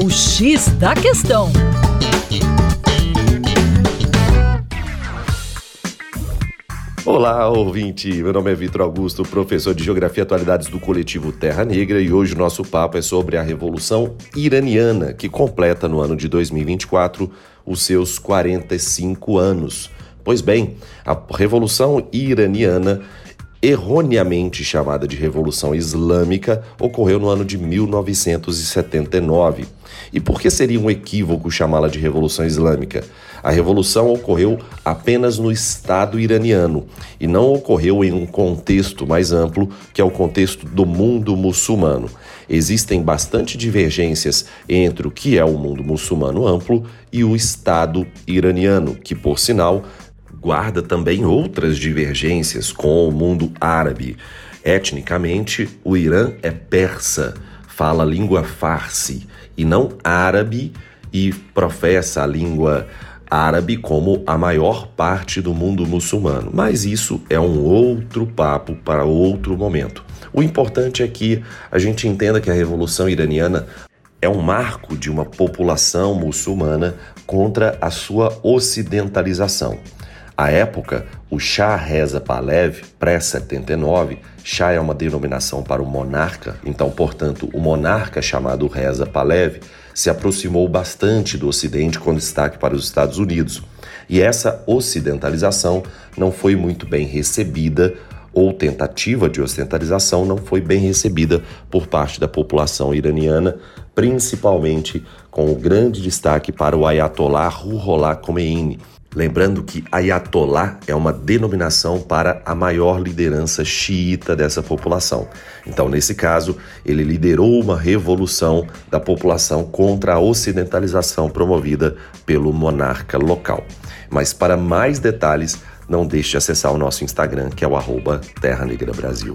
O X da Questão. Olá, ouvinte! Meu nome é Vitor Augusto, professor de Geografia e Atualidades do coletivo Terra Negra, e hoje o nosso papo é sobre a Revolução Iraniana, que completa no ano de 2024 os seus 45 anos. Pois bem, a Revolução Iraniana erroneamente chamada de Revolução Islâmica, ocorreu no ano de 1979. E por que seria um equívoco chamá-la de Revolução Islâmica? A revolução ocorreu apenas no Estado iraniano e não ocorreu em um contexto mais amplo, que é o contexto do mundo muçulmano. Existem bastante divergências entre o que é o mundo muçulmano amplo e o Estado iraniano, que, por sinal, guarda também outras divergências com o mundo árabe. Etnicamente, o Irã é persa, fala língua farsi e não árabe e professa a língua árabe como a maior parte do mundo muçulmano. Mas isso é um outro papo para outro momento. O importante é que a gente entenda que a Revolução Iraniana é um marco de uma população muçulmana contra a sua ocidentalização. À época, o Shah Reza Pahlavi, pré-79, Shah é uma denominação para o monarca, então, portanto, o monarca chamado Reza Pahlavi se aproximou bastante do Ocidente com destaque para os Estados Unidos. E essa ocidentalização não foi muito bem recebida ou tentativa de ocidentalização não foi bem recebida por parte da população iraniana, principalmente com o grande destaque para o Ayatollah Ruhollah Khomeini, Lembrando que Ayatollah é uma denominação para a maior liderança xiita dessa população. Então, nesse caso, ele liderou uma revolução da população contra a ocidentalização promovida pelo monarca local. Mas para mais detalhes, não deixe de acessar o nosso Instagram, que é o arroba Terra Negra Brasil.